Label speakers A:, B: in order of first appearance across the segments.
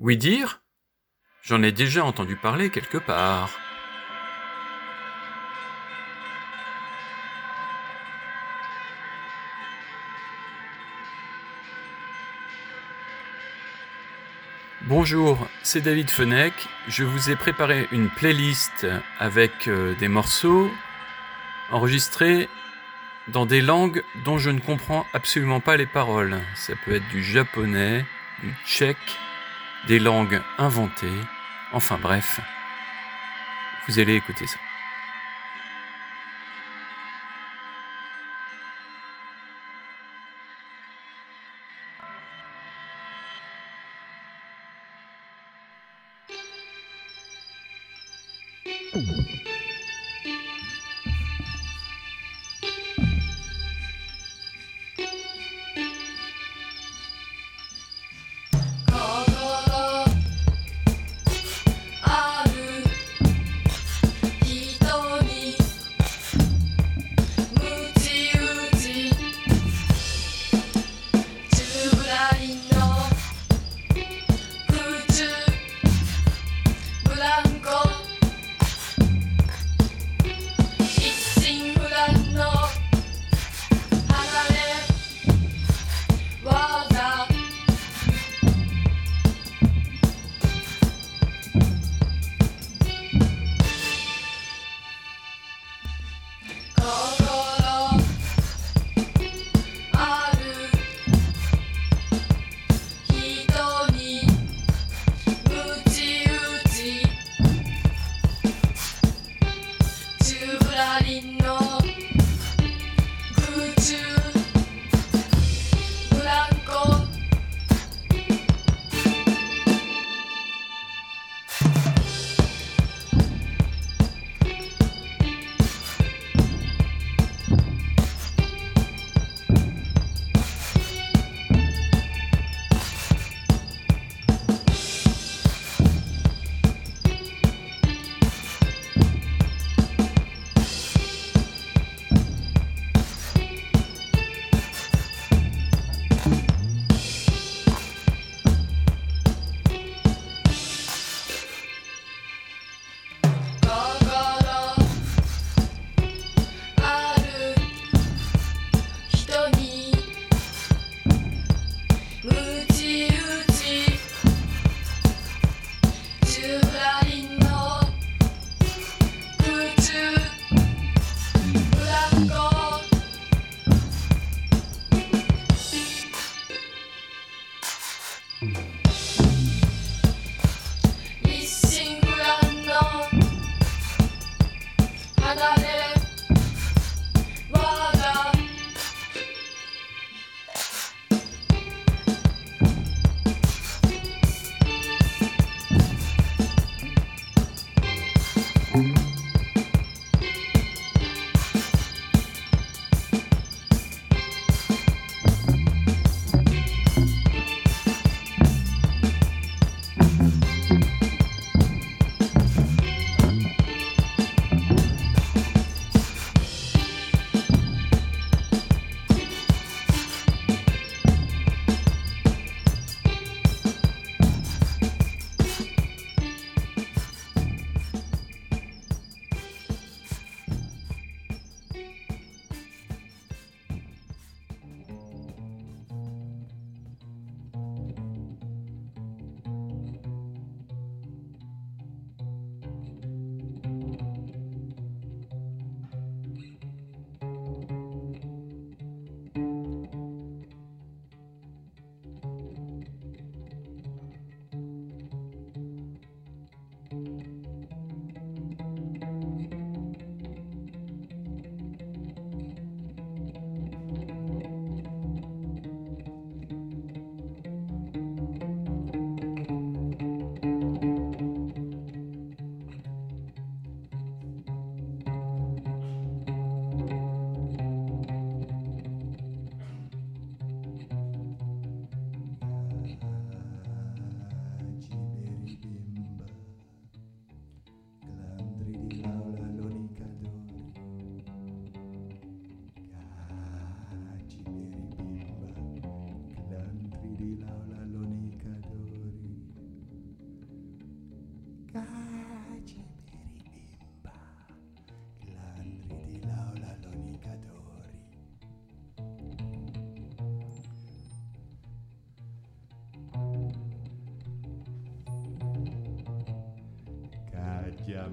A: Oui dire? J'en ai déjà entendu parler quelque part. Bonjour, c'est David Fenech. Je vous ai préparé une playlist avec euh, des morceaux enregistrés dans des langues dont je ne comprends absolument pas les paroles. Ça peut être du japonais, du tchèque, des langues inventées. Enfin bref, vous allez écouter ça.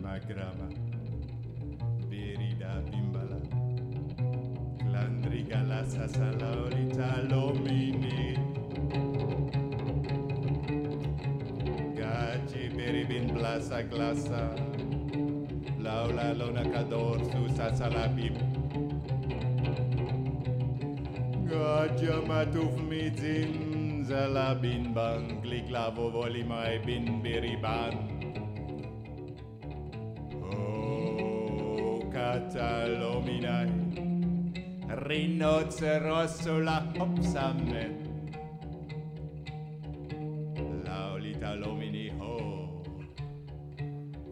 B: magrama, berida bimbala, clandrigala sasalaurita lomine, gaci beribin blasa glasa, laula lona cador su sasalabim, gaci matuf midzin, zalabin bang, click lavo voli mai bin biriban, Rinocerosola opsamet Laulita lomini ho.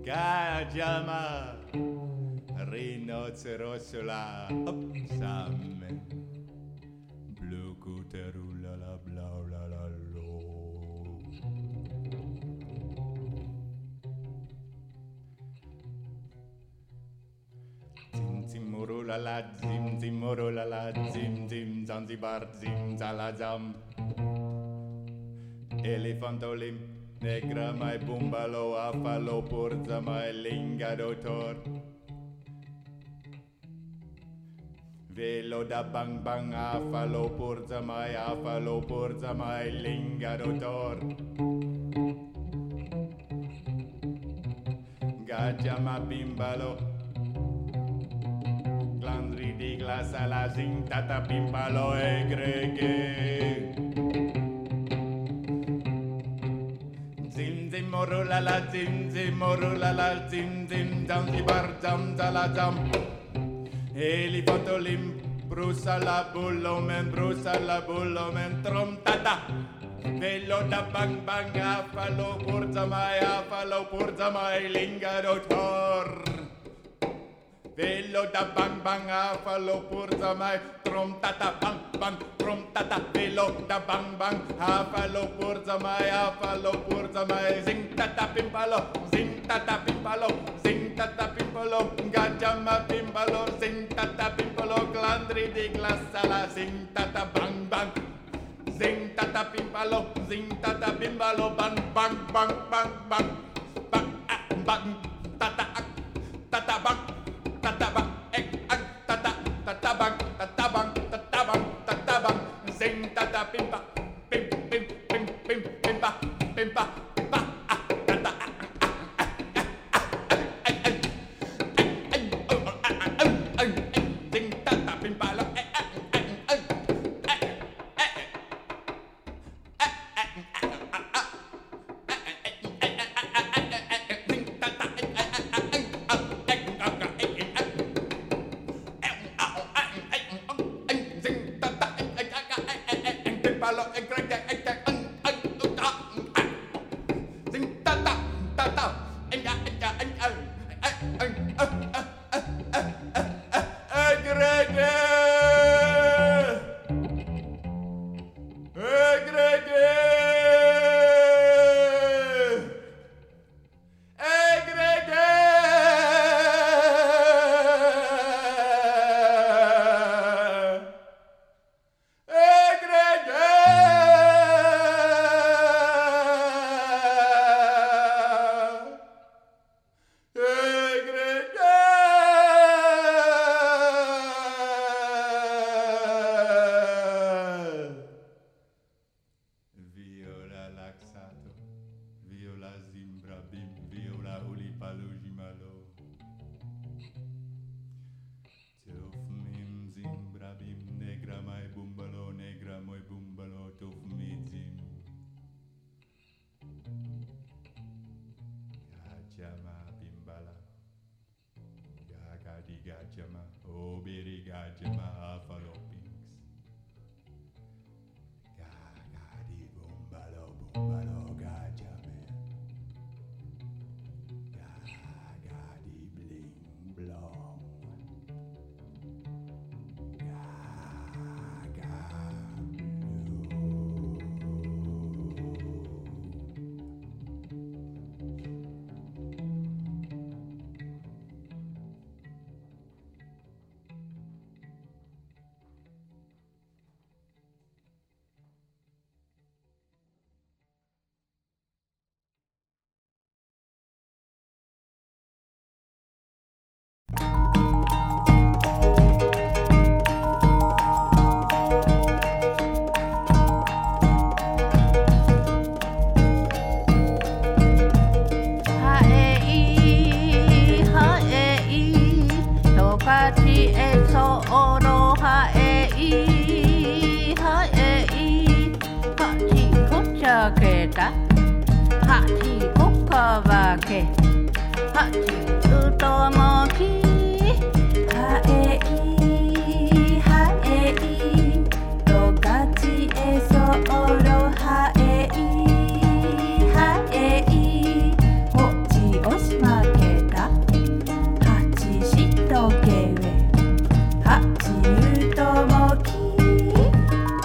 B: Gajama Rinocerosola Opsame Blue cuterula la bla la la lo Zim zim zim zim morula la zim zim Zanzibar zim zalazam Elefantolim, negra mai bumbalo, afalo porza mai linga dotor. Velo da bang bang, afalo porza mai, afalo porza mai linga dotor. Gaggia ma bimbalo, glandri di glassa la zintata bimbalo e grege. Zim zim morula la zim zim morula la zim zim Zanzibar zam zala zam Elefantolim brusa la bulomen brusa la bulomen trom tata Velo da bang bang afalo purza mai afalo purza mai linga dotor Velo da bang bang afalo purza mai trom tata bang bang trom tata velo da bang bang afalo purza mai afalo purza mai zing tata pimpalo zing tata pimpalo zing tata pimpalo gajama pimpalo zing tata pimpalo glandri di glassala zing tata bang bang zing tata pimpalo zing tata pimpalo bang bang bang bang bang bang ah, bang tata tata bang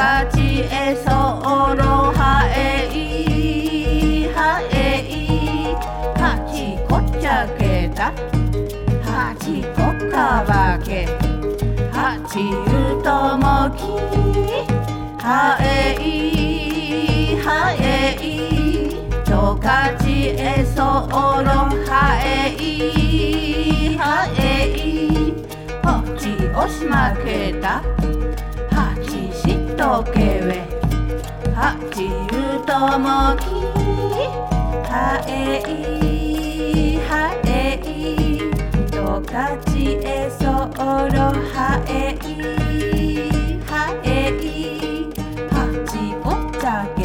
B: かちへそろはえいはえい。はちこっちゃけたはちこかばけ。はちうともき。はえいはえい。とかちへそろはえいはえい。こっちおしまけた。とけれはじゅうともきはえいはえいとかちえそろはえいはえいはじごた
C: ゃけ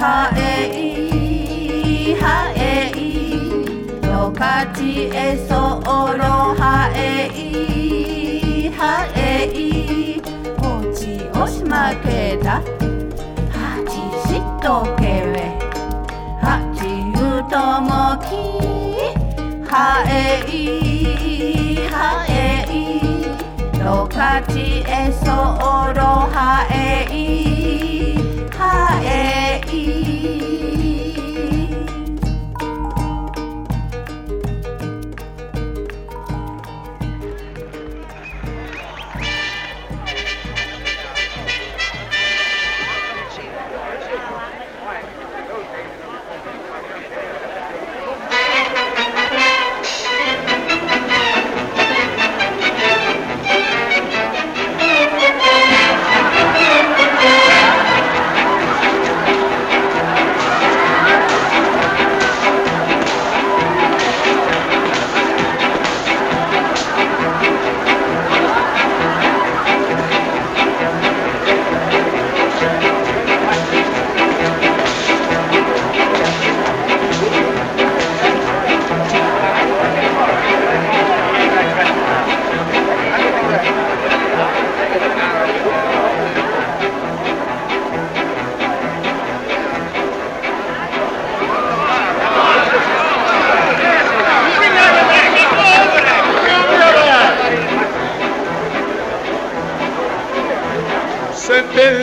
C: はえい、はえい。ろカチ
D: エそオロハエイハエポチオしまけダはチしトケウェハチユトモキハエイハエイトカチエソろはえい。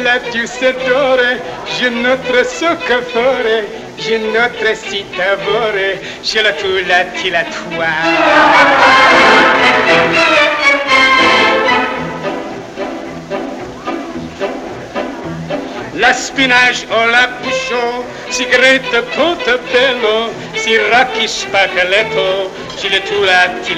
D: la tu s'adore, je notre soccafore, je notre sitavore, je la tu la ti la tua. La
E: spinage o la bouchon, si grette portebello, si racchi spaccaletto, ci le tu la ti.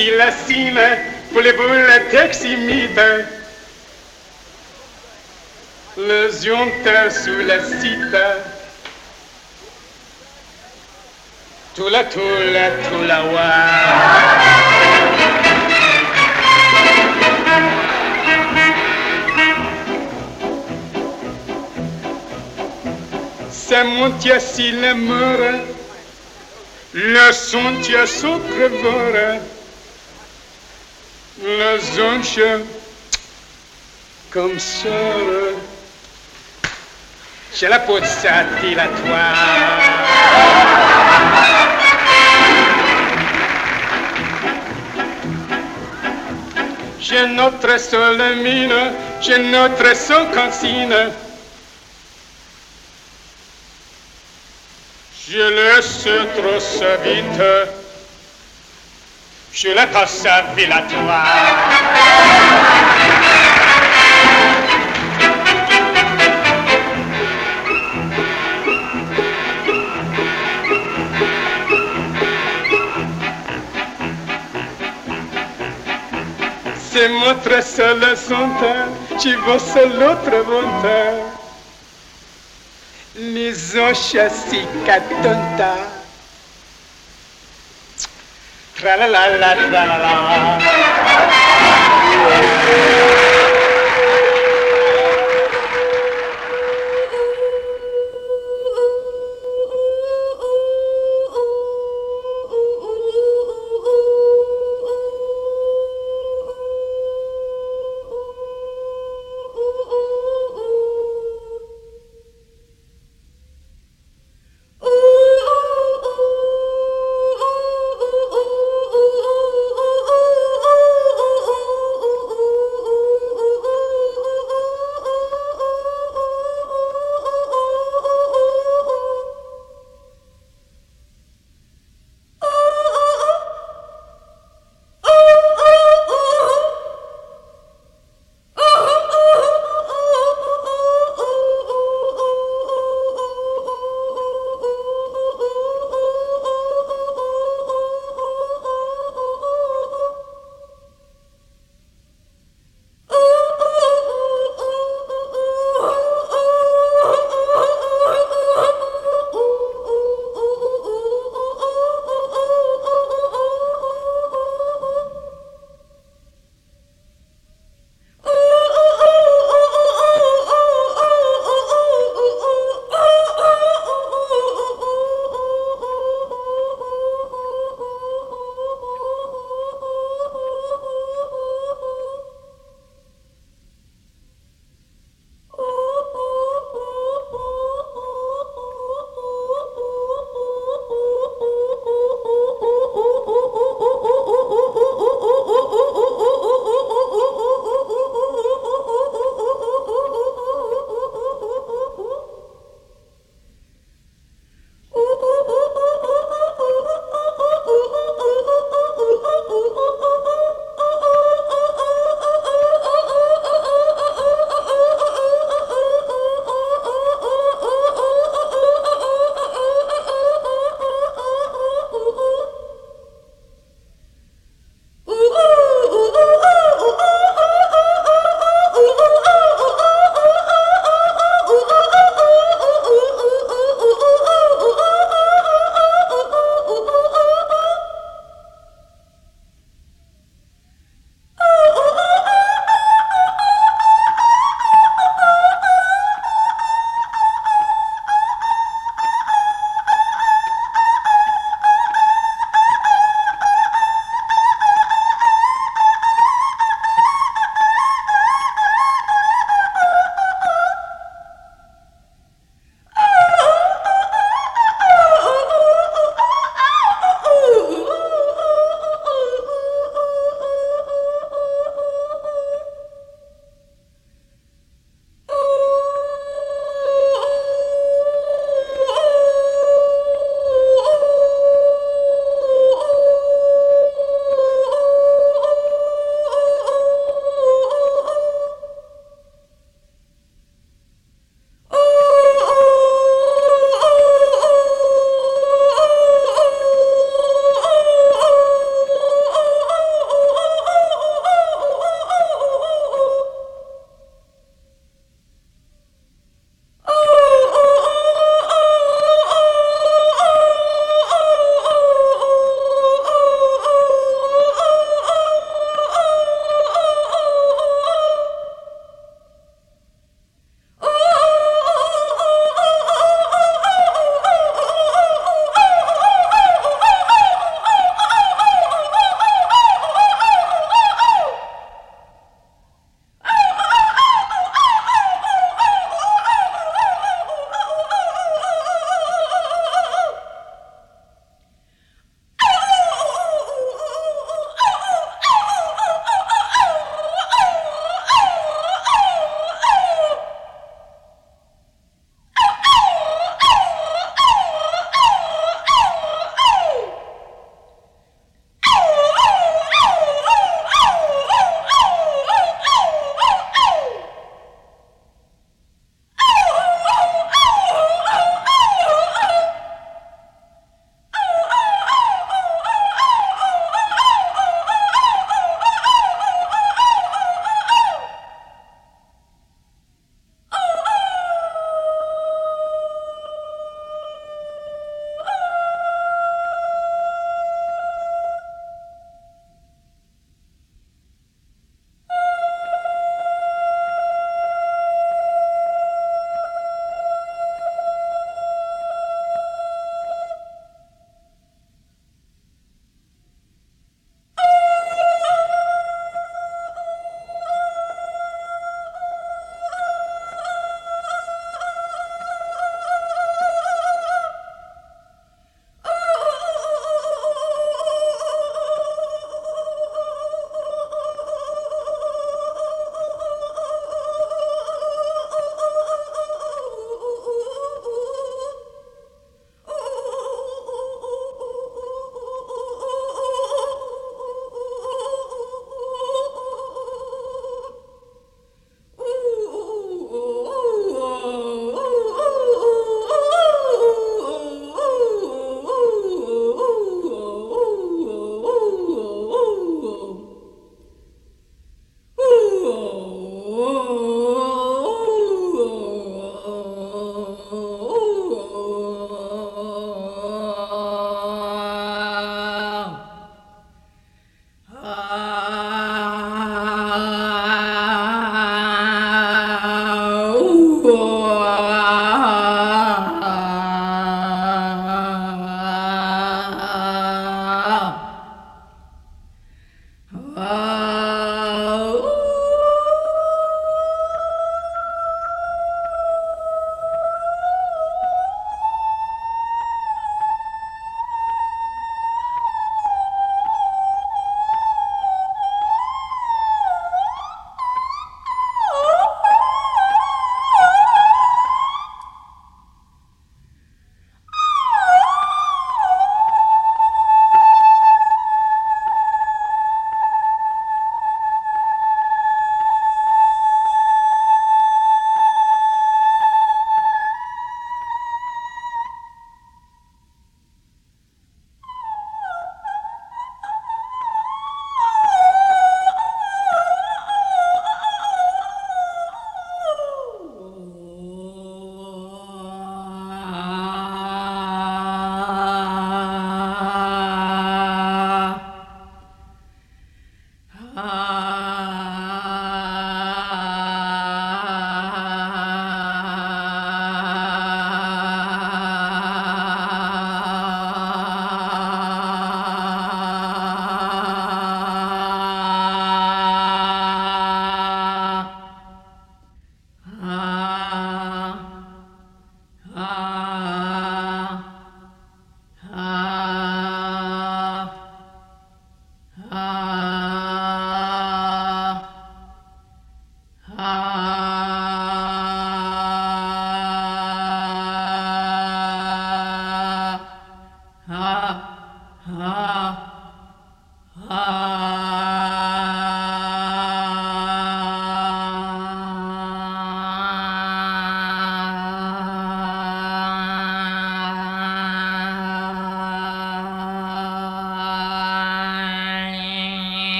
E: pilacine pour les boules teximides. Le jonte sous la cita. Tula tula tula wa. se montia si le mora, le son tia sopra comme ça. J'ai la peau de sa à toi. J'ai notre seule mine, j'ai notre seule cantine. Je laisse trop sa vite. Je la trace à Villatoire. C'est moi très seul à son temps, tu vois seul l'autre bon temps. Les anges chassis. Tra la la la la la.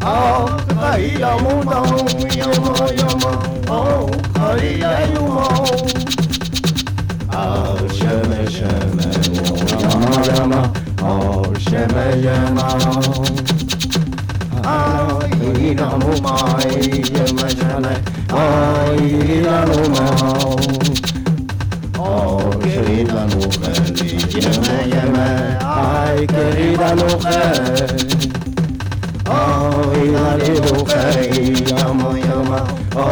E: Oh, muda, yama, yama. Oh, kaida yuma. Oh, yama, yama. Oh, sheme, yama. Oh, ina muma, yama, sheme. Oh, ina muma. Oh, querida mujer, yeme, yeme. Ay, querida ilale lo khai oh, oh, yama yama. O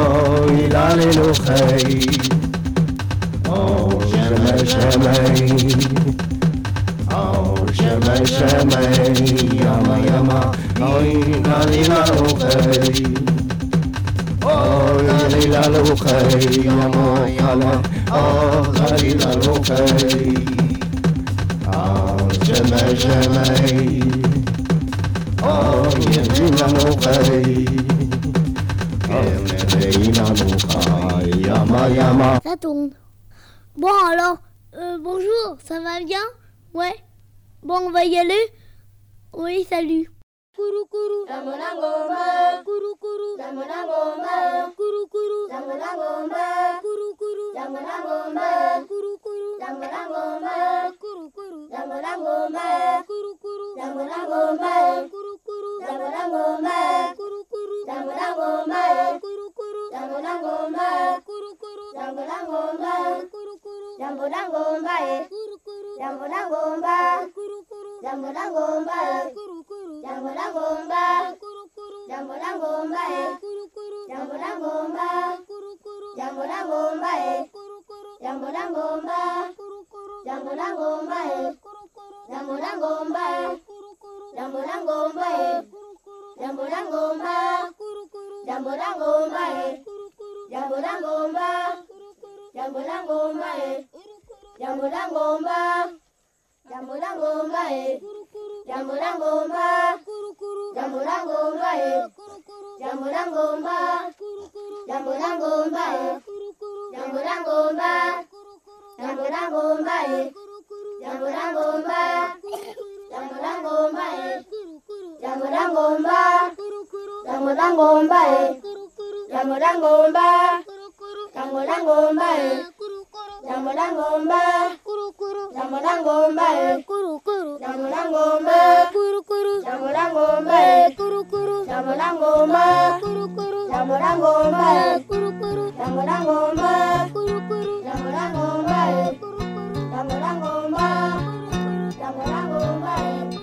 E: ilale lo khai o shama shama o shama shama yama yama. O ilale lo khai Oh, Lali la lo kai, yama yama, oh, Lali la lo kai, oh.
F: Ça tourne. Bon alors, euh, bonjour, ça va bien? Ouais. Bon, on va y aller? Oui, salut. Kourou kourou. Kourou kourou. Kourou kourou. Kourou kourou. Kourou kourou. Kourou kourou. Kourou kourou. Kourou kourou. Kourou kourou. Kourou kourou. Kourou kourou. jambo la ngomba jambo la ngomba jambo la ngomba jambo la ngomba jambo la ngomba jambo la ngomba jambo la ngomba jambo la ngomba jambo la ngomba jambo la ngomba jambo la ngomba jambo la ngomba jambo la ngomba jambo la ngomba jambo la ngomba jambo la ngomba jambo la ngomba jambo la ngomba jambo la ngomba jambo la ngomba jambo la ngomba jambo la ngomba jambo la ngomba jambo la ngomba jambo la ngomba jambo la ngomba jambo la ngomba jambo la ngomba jambo la ngomba jambo la ngomba jambo la ngomba jambo la ngomba jambo la ngomba jambo la ngomba jambo la ngomba jambo la ngomba jambo la ngomba jambo la ngomba jambo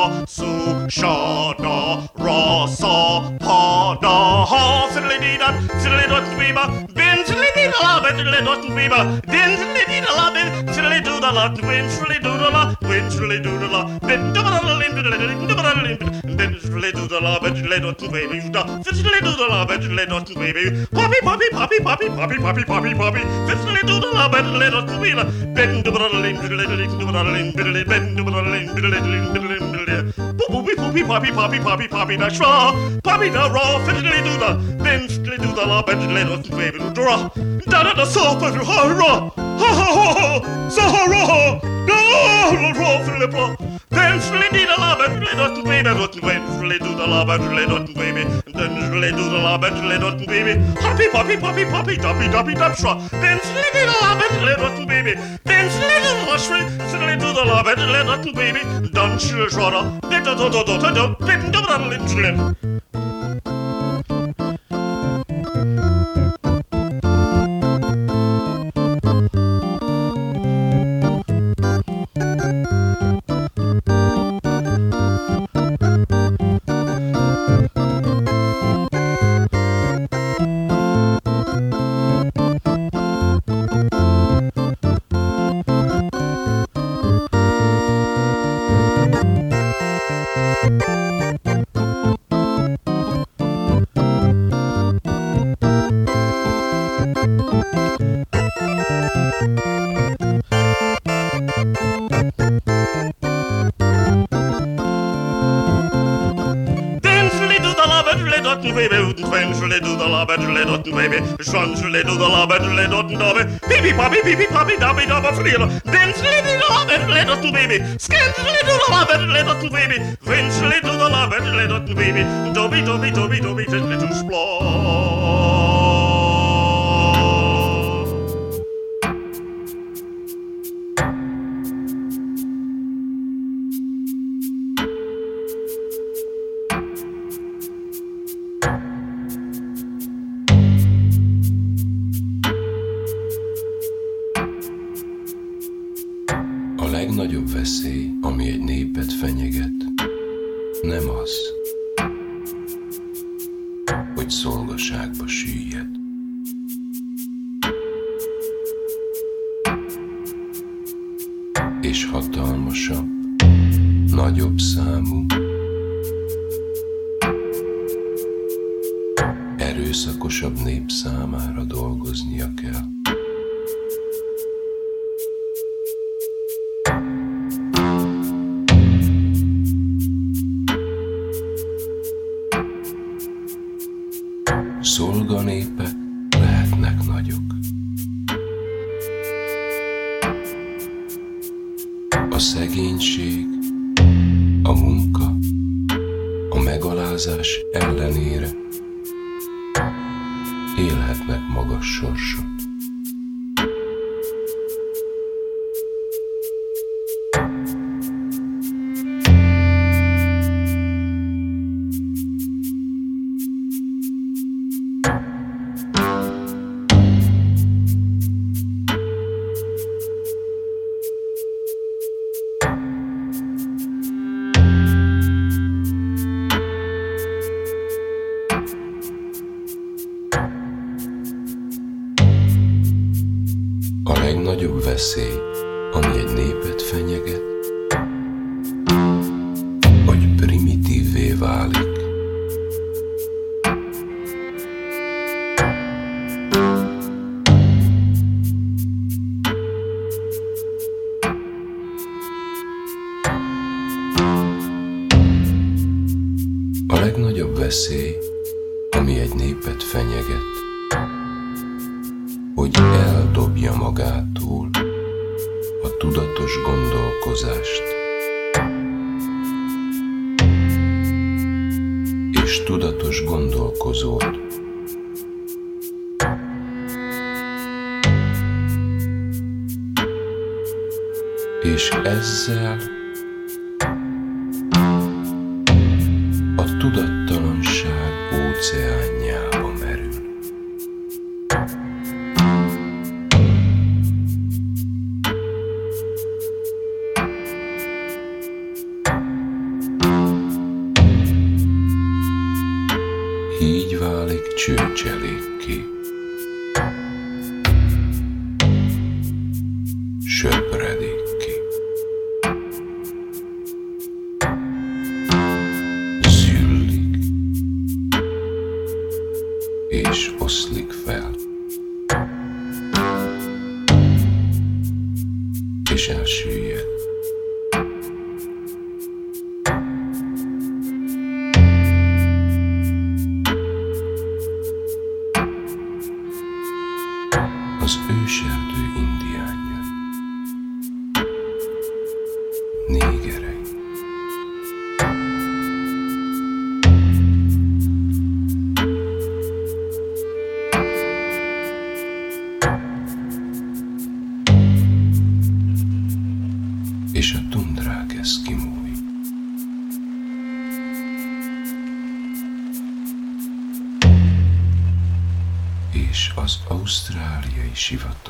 G: saw, su, sha, da, ra, saw, pa, da, ha, fiddly dee dot, fiddly dot, wee ba, dee da la, ben fiddly do tweeba, den fiddly dee da la, ben fiddly do da la, win fiddly do da la, win fiddly do da la, ben do da la, lin do da la, lin do da la, lin ben fiddly do da la, ben fiddly do tweeby, da, fiddly do da la, ben fiddly do tweeby, poppy, poppy, poppy, poppy, poppy, poppy, poppy, poppy, fiddly do da la, ben fiddly do tweeba, ben do da la, lin fiddly do lin do da la, lin fiddly, ben do da la, lin fiddly, lin fiddly, lin fiddly, poopy, poopy, poppy, poppy, poppy, poppy, da shra, poppy da raw, fiddly do da, ben fiddly do da la, 的萨特是哈热，哈哈哈哈，萨哈热哈，那罗罗弗雷布，但是你的拉班雷多贝贝多贝弗雷杜的拉班雷多贝贝，但是雷杜的拉班雷多贝贝，Happy Happy Happy Happy Happy Happy Happy 说，但是你的拉班雷多贝贝，但是你的拉水是雷杜的拉班雷多贝贝，但是说了，别动动动动动动，别动动动动动。Dotten baby, Schanzle do the Labetle Dotten Dobby, Pipi poppy, Pipi Papi, Dabby Dabba Friel, Denzle little the Labetle little, baby, Scantle do the Labetle little, baby, Vincele little the Labetle little, baby, Dobby Dobby Dobby Dobby Tiddly to
H: Splash. Hogy szolgaságba süllyed. És hatalmasabb, nagyobb számú, erőszakosabb nép számára dolgoznia kell. És tudatos gondolkozót. És ezzel
I: ci fatto?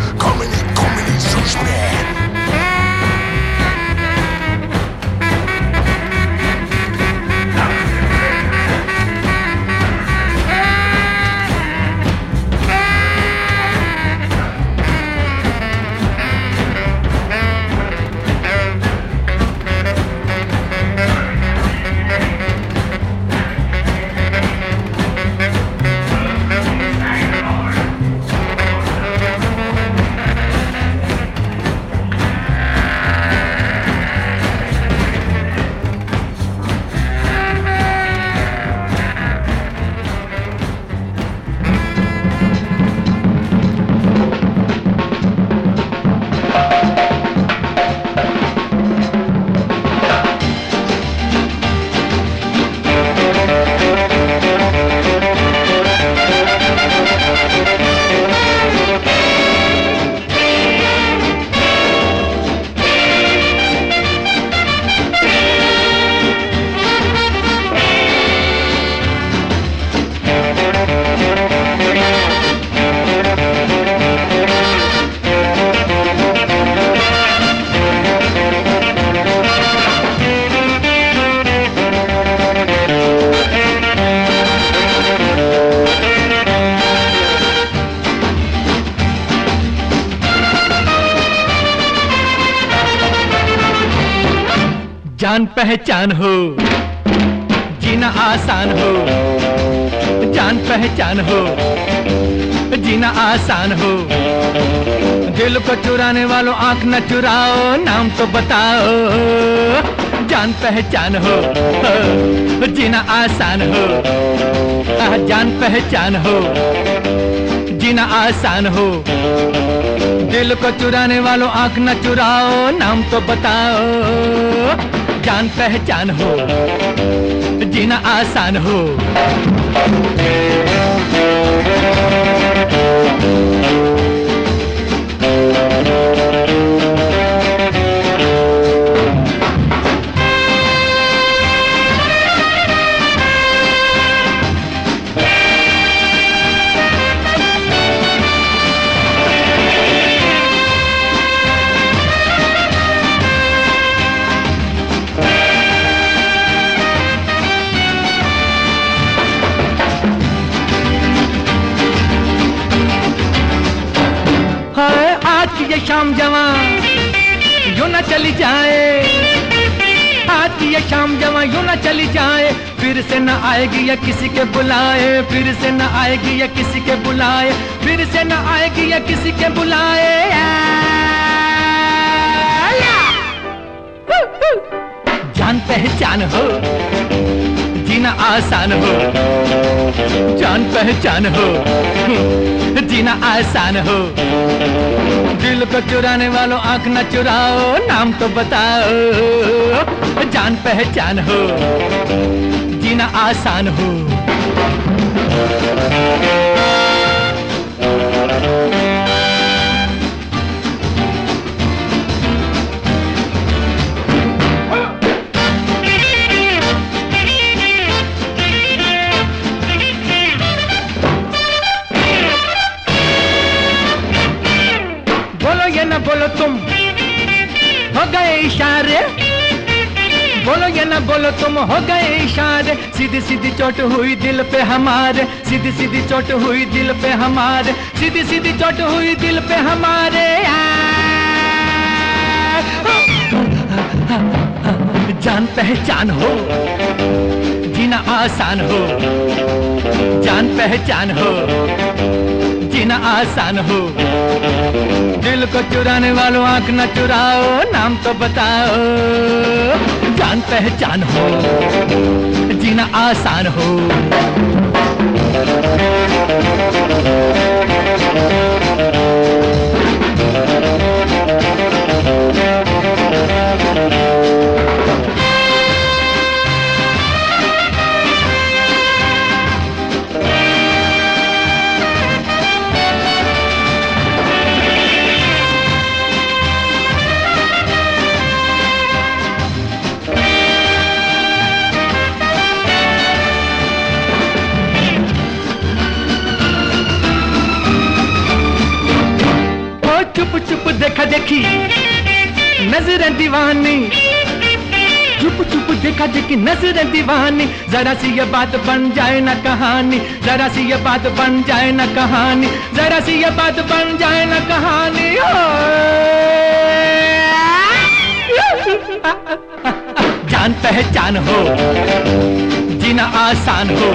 J: जान पहचान हो, जीना आसान हो। जान पहचान हो, जीना आसान हो। दिल को चुराने वालों आँख न चुराओ, नाम तो बताओ। जान पहचान हो, जीना आसान हो। जान पहचान हो, जीना आसान हो। दिल को चुराने वालों आँख न चुराओ, नाम तो बताओ। जान पहचान हो जीना आसान हो। ये शाम जवा, यूँ न चली जाए। आज की ये शाम जवा, यूँ न चली जाए। फिर से न आएगी या किसी के बुलाए, फिर से न आएगी या किसी के बुलाए, फिर से न आएगी या किसी के बुलाए। जान पहचान हो, जीना आसान हो। जान पहचान हो जीना आसान हो। दिल को चुराने वालों आँख न चुराओ, नाम तो बताओ, जान पहचान हो। जीना आसान हो। इशारे। बोलो ये ना बोलो तुम हो गए इशारे। सीधी सीधी चोट हुई दिल पे हमारे। सीधी सीधी चोट हुई दिल पे हमारे। सीधी सीधी चोट हुई दिल पे हमारे। जान पहचान हो। जीना आसान हो, जान पहचान हो, जीना आसान हो, दिल को चुराने वालों आँख न चुराओ, नाम तो बताओ, जान पहचान हो, जीना आसान हो। देखा देखी, नज़र दीवानी। चुप चुप देखा देखी, नज़र दीवानी। जरा सी ये बात बन जाए ना कहानी, जरा सी ये बात बन जाए ना कहानी, जरा सी ये बात बन जाए ना कहानी जान पहचान हो, जीना आसान हो,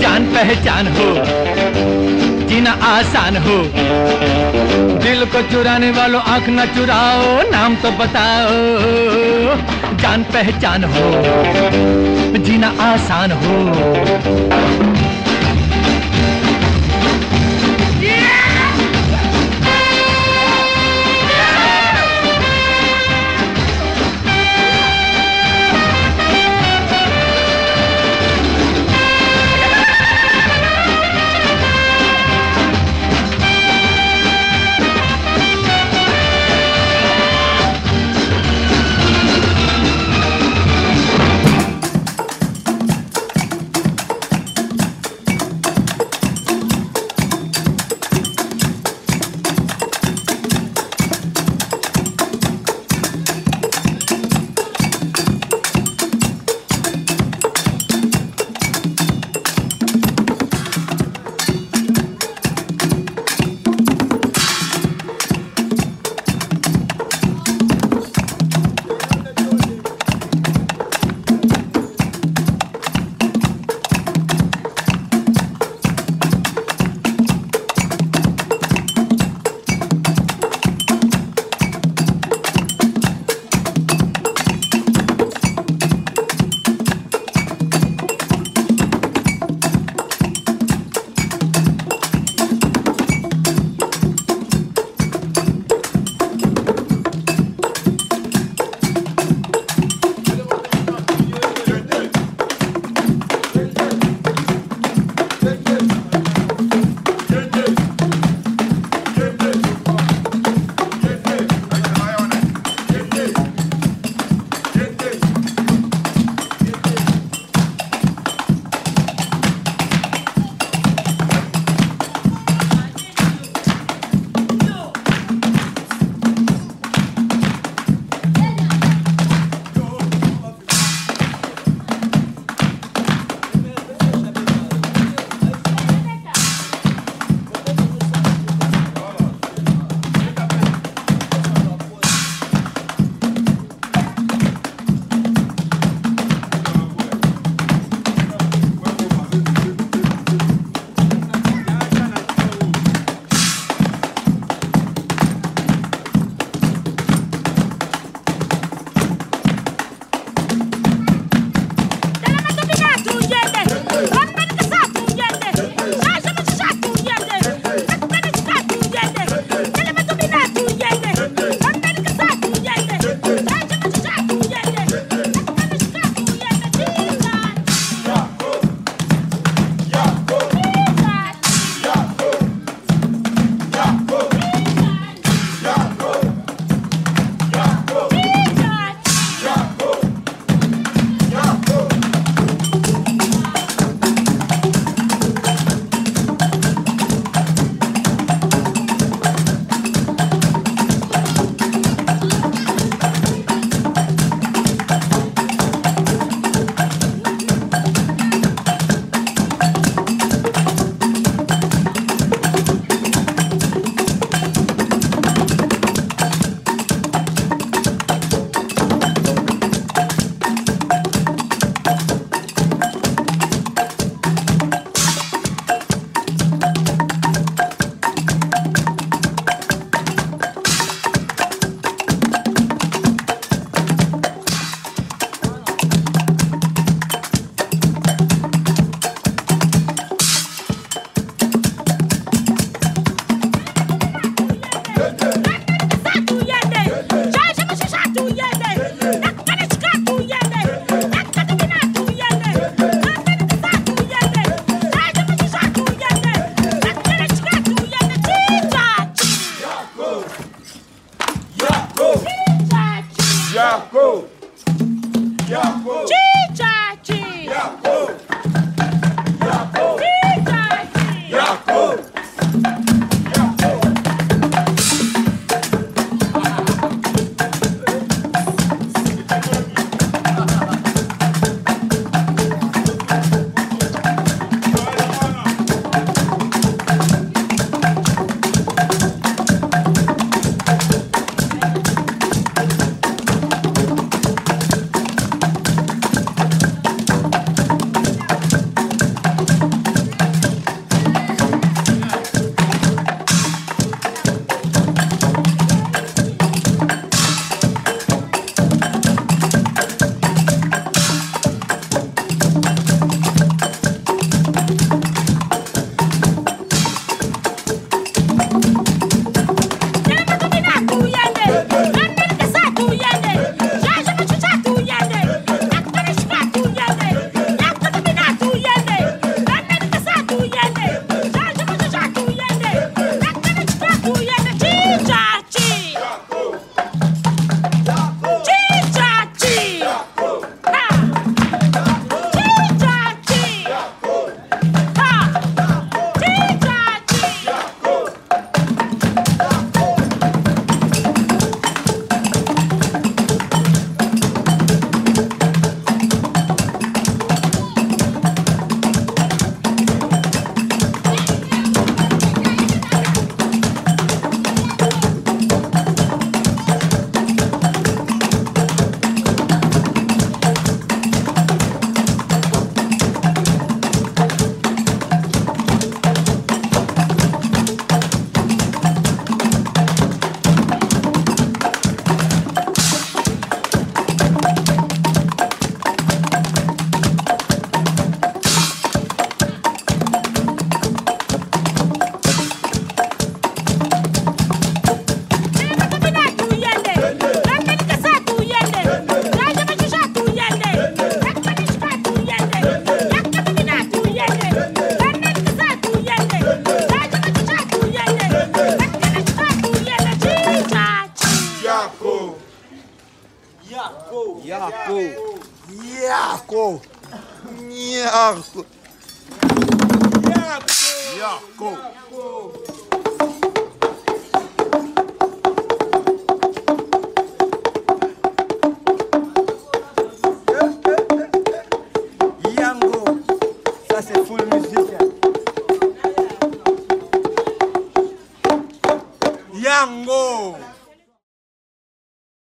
J: जान पहचान हो। जीना आसान हो। दिल को चुराने वालों आँख ना चुराओ, नाम तो बताओ, जान पहचान हो, जीना आसान हो।